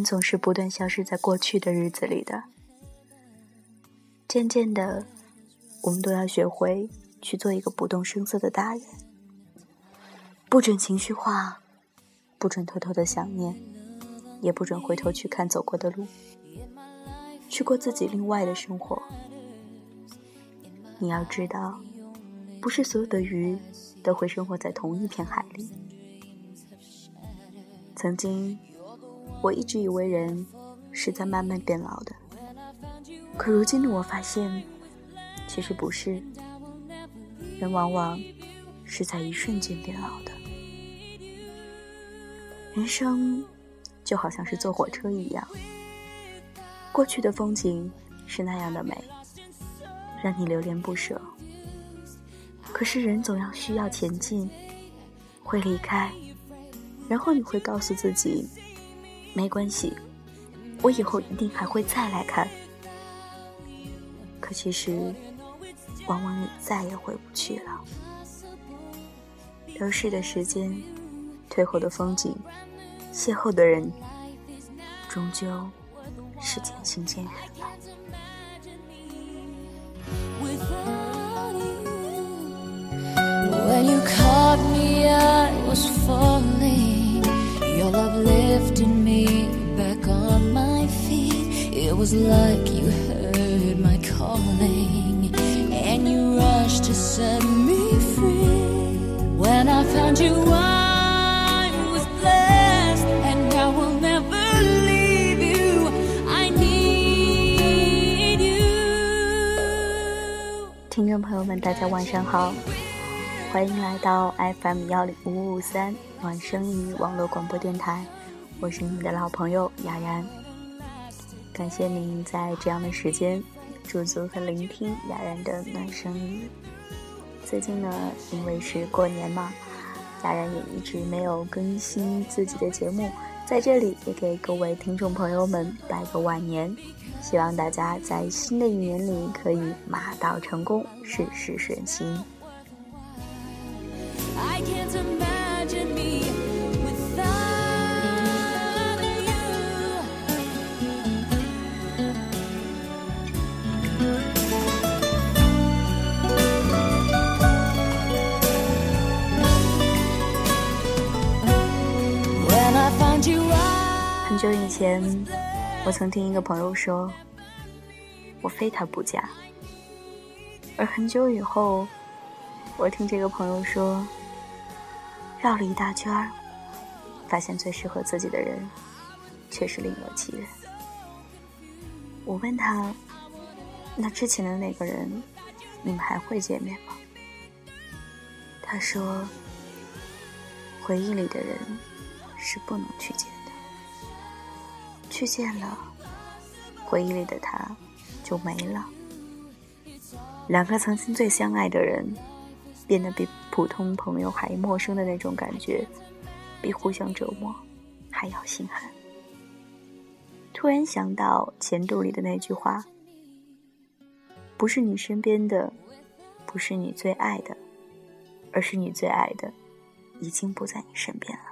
人总是不断消失在过去的日子里的。渐渐的，我们都要学会去做一个不动声色的大人，不准情绪化，不准偷偷的想念，也不准回头去看走过的路，去过自己另外的生活。你要知道，不是所有的鱼都会生活在同一片海里。曾经。我一直以为人是在慢慢变老的，可如今的我发现，其实不是。人往往是在一瞬间变老的。人生就好像是坐火车一样，过去的风景是那样的美，让你流连不舍。可是人总要需要前进，会离开，然后你会告诉自己。没关系，我以后一定还会再来看。可其实，往往你再也回不去了。流逝的时间，退后的风景，邂逅的人，终究是渐行渐远了。When Your love lifted me back on my feet. It was like you heard my calling and you rushed to set me free. When I found you, I was blessed, and I will never leave you. I need you. 听众朋友们，大家晚上好，欢迎来到 FM 幺零五五三。暖声语网络广播电台， 我是你们的老朋友雅然。感谢您在这样的时间驻足和聆听雅然的暖声音。最近呢，因为是过年嘛，雅然也一直没有更新自己的节目，在这里也给各位听众朋友们拜个晚年，希望大家在新的一年里可以马到成功，事事顺心。很久以前，我曾听一个朋友说：“我非他不嫁。”而很久以后，我听这个朋友说，绕了一大圈，发现最适合自己的人，却是另有其人。我问他：“那之前的那个人，你们还会见面吗？”他说：“回忆里的人，是不能去。”去见了，回忆里的他，就没了。两个曾经最相爱的人，变得比普通朋友还陌生的那种感觉，比互相折磨还要心寒。突然想到《前度》里的那句话：“不是你身边的，不是你最爱的，而是你最爱的，已经不在你身边了。”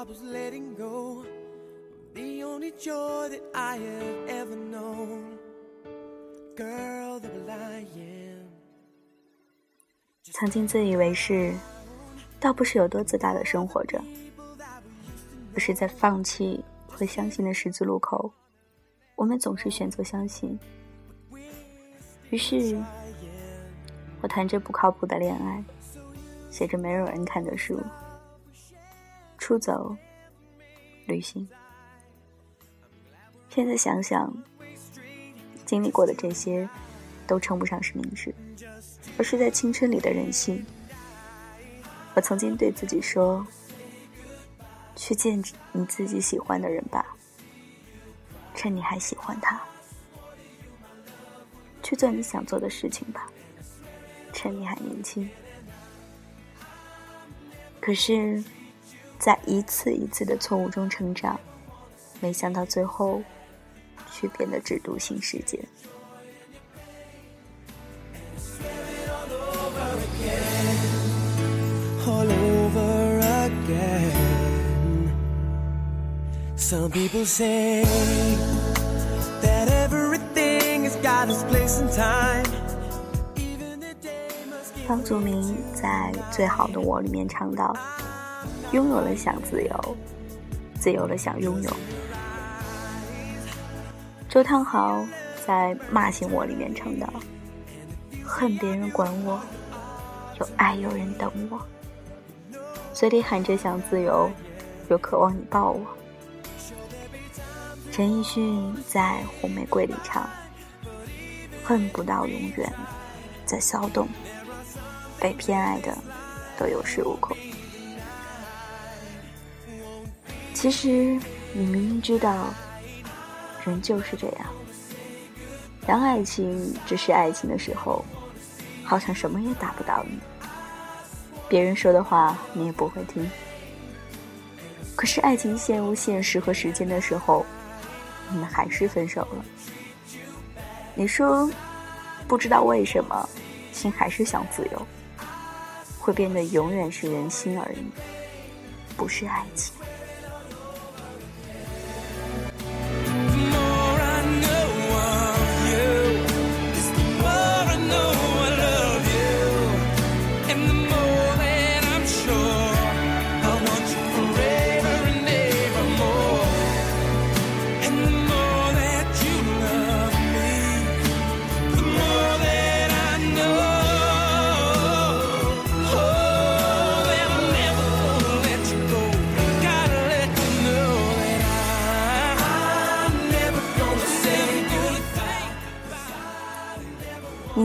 I was letting go the only joy that I have ever known. Girl, the I am. 曾经自以为是，倒不是有多自大的生活着，而是在放弃和相信的十字路口，我们总是选择相信。于是，我谈着不靠谱的恋爱，写着没有人看的书。出走，旅行。现在想想，经历过的这些，都称不上是明智，而是在青春里的任性。我曾经对自己说：“去见你自己喜欢的人吧，趁你还喜欢他；去做你想做的事情吧，趁你还年轻。”可是，在一次一次的错误中成长，没想到最后却变得只独行世界。方祖名在《最好的我》里面唱到：“拥有了想自由，自由了想拥有。”周汤豪在《骂醒我》里面唱到：“恨别人管我，又爱有人等我。”嘴里喊着想自由，又渴望你抱我。陈奕迅在《红玫瑰》里唱：“恨不到永远，在骚动。”被偏爱的都有恃无恐。其实你明明知道，人就是这样。当爱情只是爱情的时候，好像什么也打不倒你。别人说的话你也不会听。可是爱情陷入现实和时间的时候，你们还是分手了。你说，不知道为什么，心还是想自由。会变得永远是人心而已，不是爱情。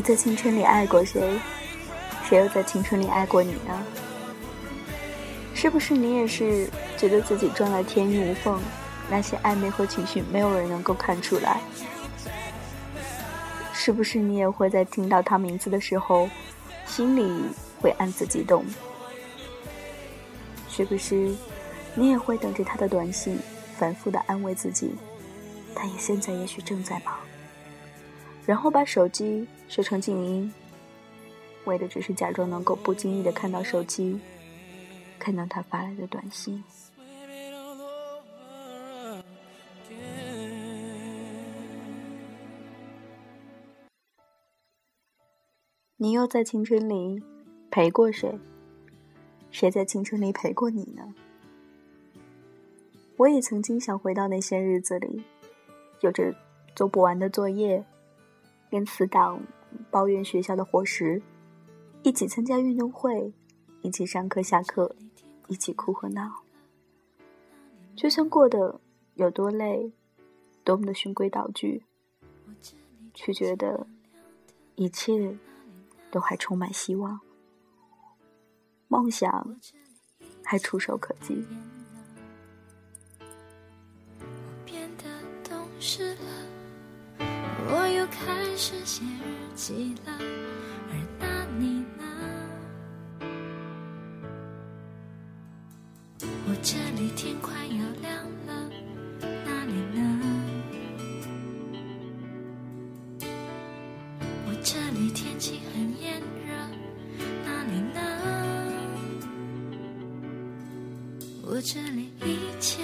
在青春里爱过谁？谁又在青春里爱过你呢？是不是你也是觉得自己装的天衣无缝，那些暧昧和情绪没有人能够看出来？是不是你也会在听到他名字的时候，心里会暗自激动？是不是你也会等着他的短信，反复的安慰自己，他也现在也许正在忙？然后把手机设成静音，为的只是假装能够不经意的看到手机，看到他发来的短信。你又在青春里陪过谁？谁在青春里陪过你呢？我也曾经想回到那些日子里，有着做不完的作业。跟死党抱怨学校的伙食，一起参加运动会，一起上课下课，一起哭和闹。就算过得有多累，多么的循规蹈矩，却觉得一切都还充满希望，梦想还触手可及。变得懂事了我又开始写日记了，而那你呢？我这里天快要亮了，那里呢？我这里天气很炎热，那里呢？我这里一切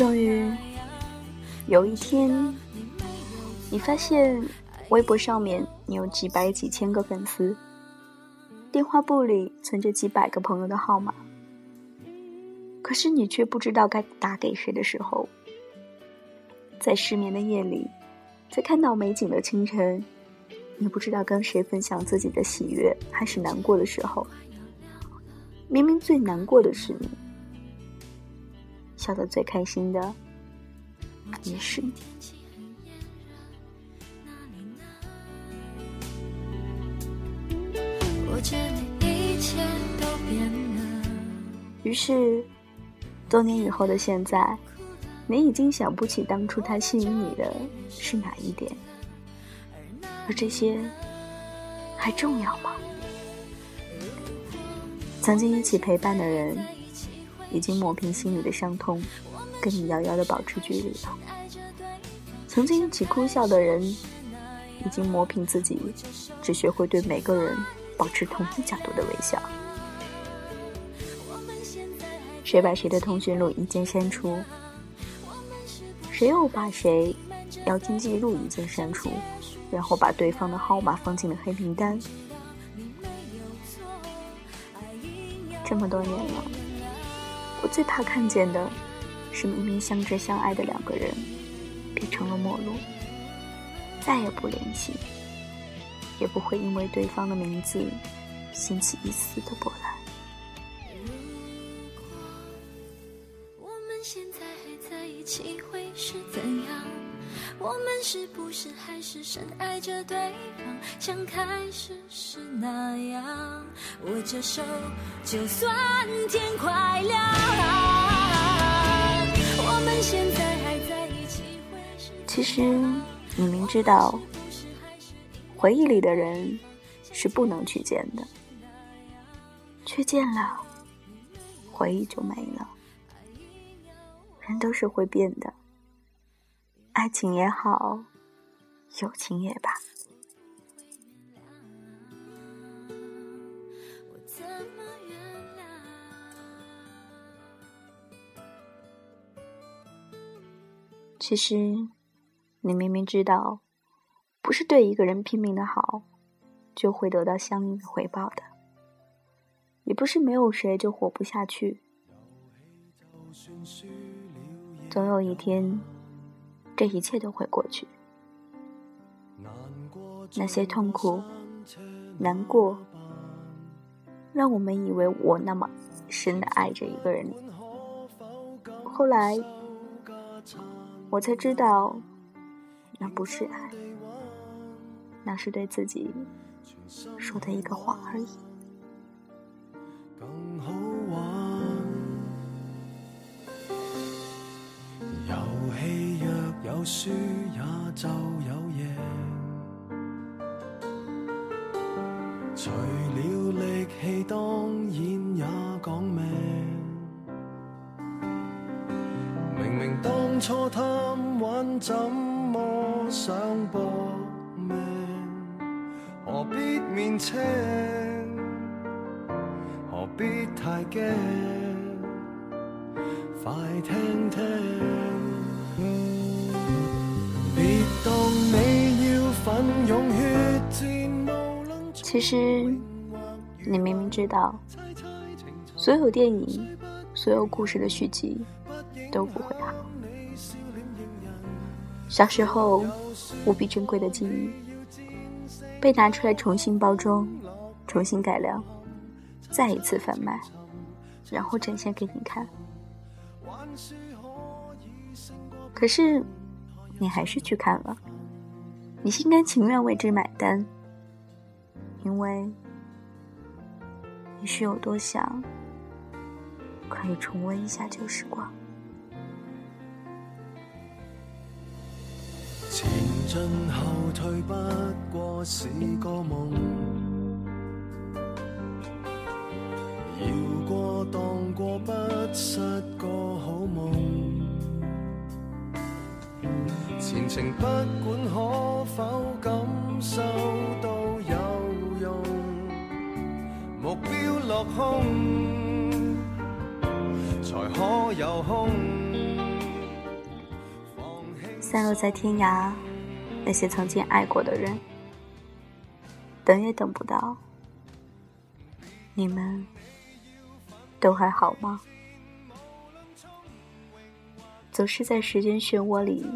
终于有一天，你发现微博上面你有几百几千个粉丝，电话簿里存着几百个朋友的号码，可是你却不知道该打给谁的时候，在失眠的夜里，在看到美景的清晨，你不知道跟谁分享自己的喜悦还是难过的时候，明明最难过的是你，笑得最开心的也是你。于是，多年以后的现在，你已经想不起当初他吸引你的是哪一点，而这些还重要吗？曾经一起陪伴的人，已经磨平心里的伤痛，跟你遥遥的保持距离了；曾经一起哭笑的人，已经磨平自己，只学会对每个人保持同一角度的微笑。谁把谁的通讯录一键删除？谁又把谁聊天记录一键删除？然后把对方的号码放进了黑名单？这么多年了，我最怕看见的是明明相知相爱的两个人变成了陌路，再也不联系，也不会因为对方的名字掀起一丝的波澜。如果我们现在还在一起，会是怎样我们是不是还是深爱着对方，像开始时那样握着手，就算天快亮。我们现在还在一起。其实你明知道，回忆里的人是不能去见的，却见了，回忆就没了。人都是会变的。爱情也好，友情也罢。其实，你明明知道，不是对一个人拼命的好，就会得到相应的回报的；也不是没有谁就活不下去。总有一天。这一切都会过去，那些痛苦、难过，让我们以为我那么深的爱着一个人。后来，我才知道，那不是爱，那是对自己说的一个谎而已。有输也就有赢，除了力气，当然也讲命。明明当初贪玩，怎么想搏命？何必面青？何必太惊？快听听。其实，你明明知道，所有电影、所有故事的续集都不会好。小时候无比珍贵的记忆，被拿出来重新包装、重新改良，再一次贩卖，然后展现给你看。可是，你还是去看了。你心甘情愿为之买单，因为你是有多想可以重温一下旧时光。前进后退不过是个梦，摇过荡过不失个好梦。前程不管可否感受到落空才可有空。散落在天涯，那些曾经爱过的人，等也等不到。你们都还好吗？总是在时间漩涡里。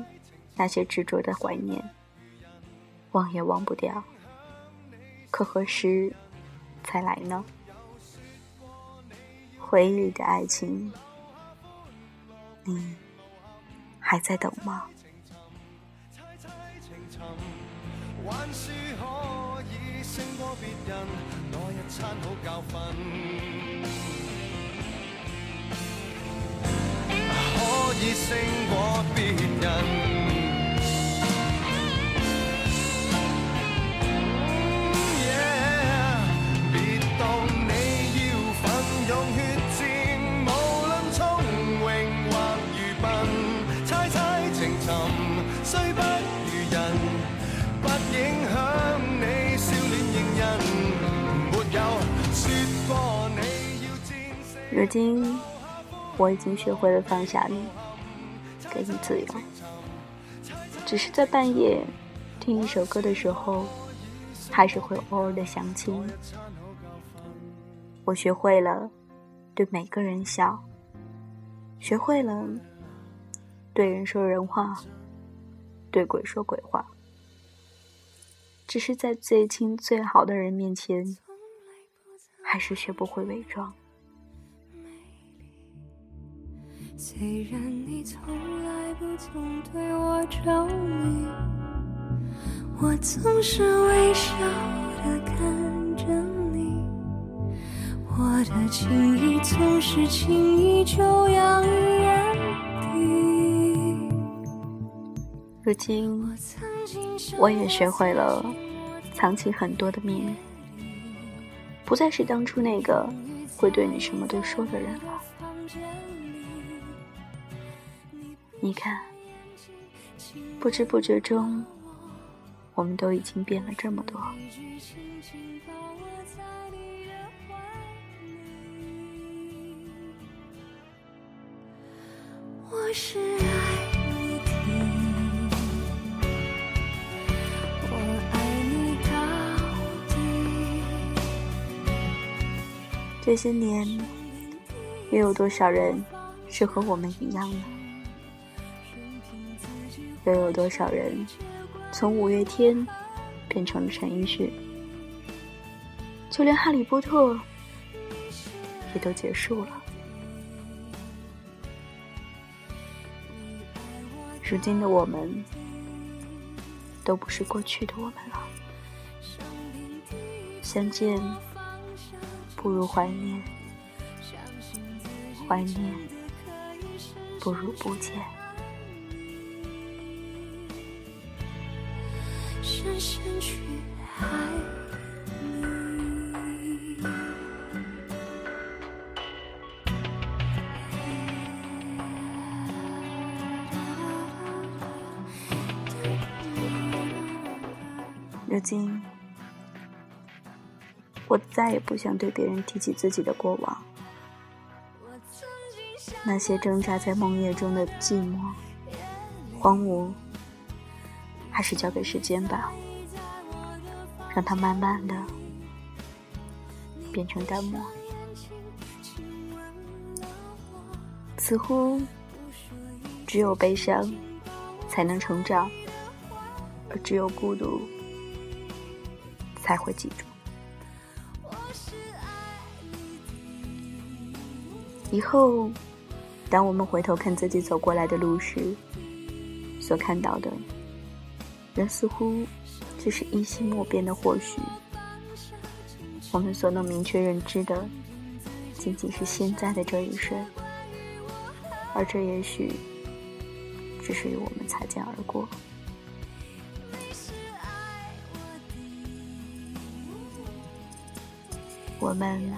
那些执着的怀念，忘也忘不掉。可何时才来呢？回忆里的爱情，你还在等吗？胜过。如今，我已经学会了放下你。给你自由，只是在半夜听一首歌的时候，还是会偶尔的想起你。我学会了对每个人笑，学会了对人说人话，对鬼说鬼话。只是在最亲最好的人面前，还是学不会伪装。虽然你从来不曾对我着迷，我总是微笑的看着你，我的情意总是轻易就洋溢眼底。如今，我也学会了藏起很多的秘密，不再是当初那个会对你什么都说的人了。你看，不知不觉中，我们都已经变了这么多。我是爱你的，我爱你到底。这些年，又有多少人是和我们一样呢？又有多少人从五月天变成了陈奕迅？就连哈利波特也都结束了。如今的我们，都不是过去的我们了。相见不如怀念，怀念不如不见。深深去爱你。如今，我再也不想对别人提起自己的过往，那些挣扎在梦夜中的寂寞、荒芜。还是交给时间吧，让它慢慢的变成淡漠。似乎只有悲伤才能成长，而只有孤独才会记住。以后，当我们回头看自己走过来的路时，所看到的。人似乎只是一心莫变的，或许我们所能明确认知的，仅仅是现在的这一瞬，而这也许只是与我们擦肩而过。我们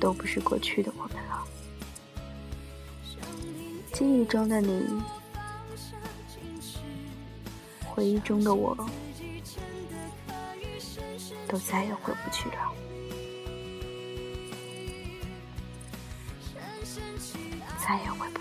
都不是过去的我们了，记忆中的你。回忆中的我，都再也回不去了，再也回。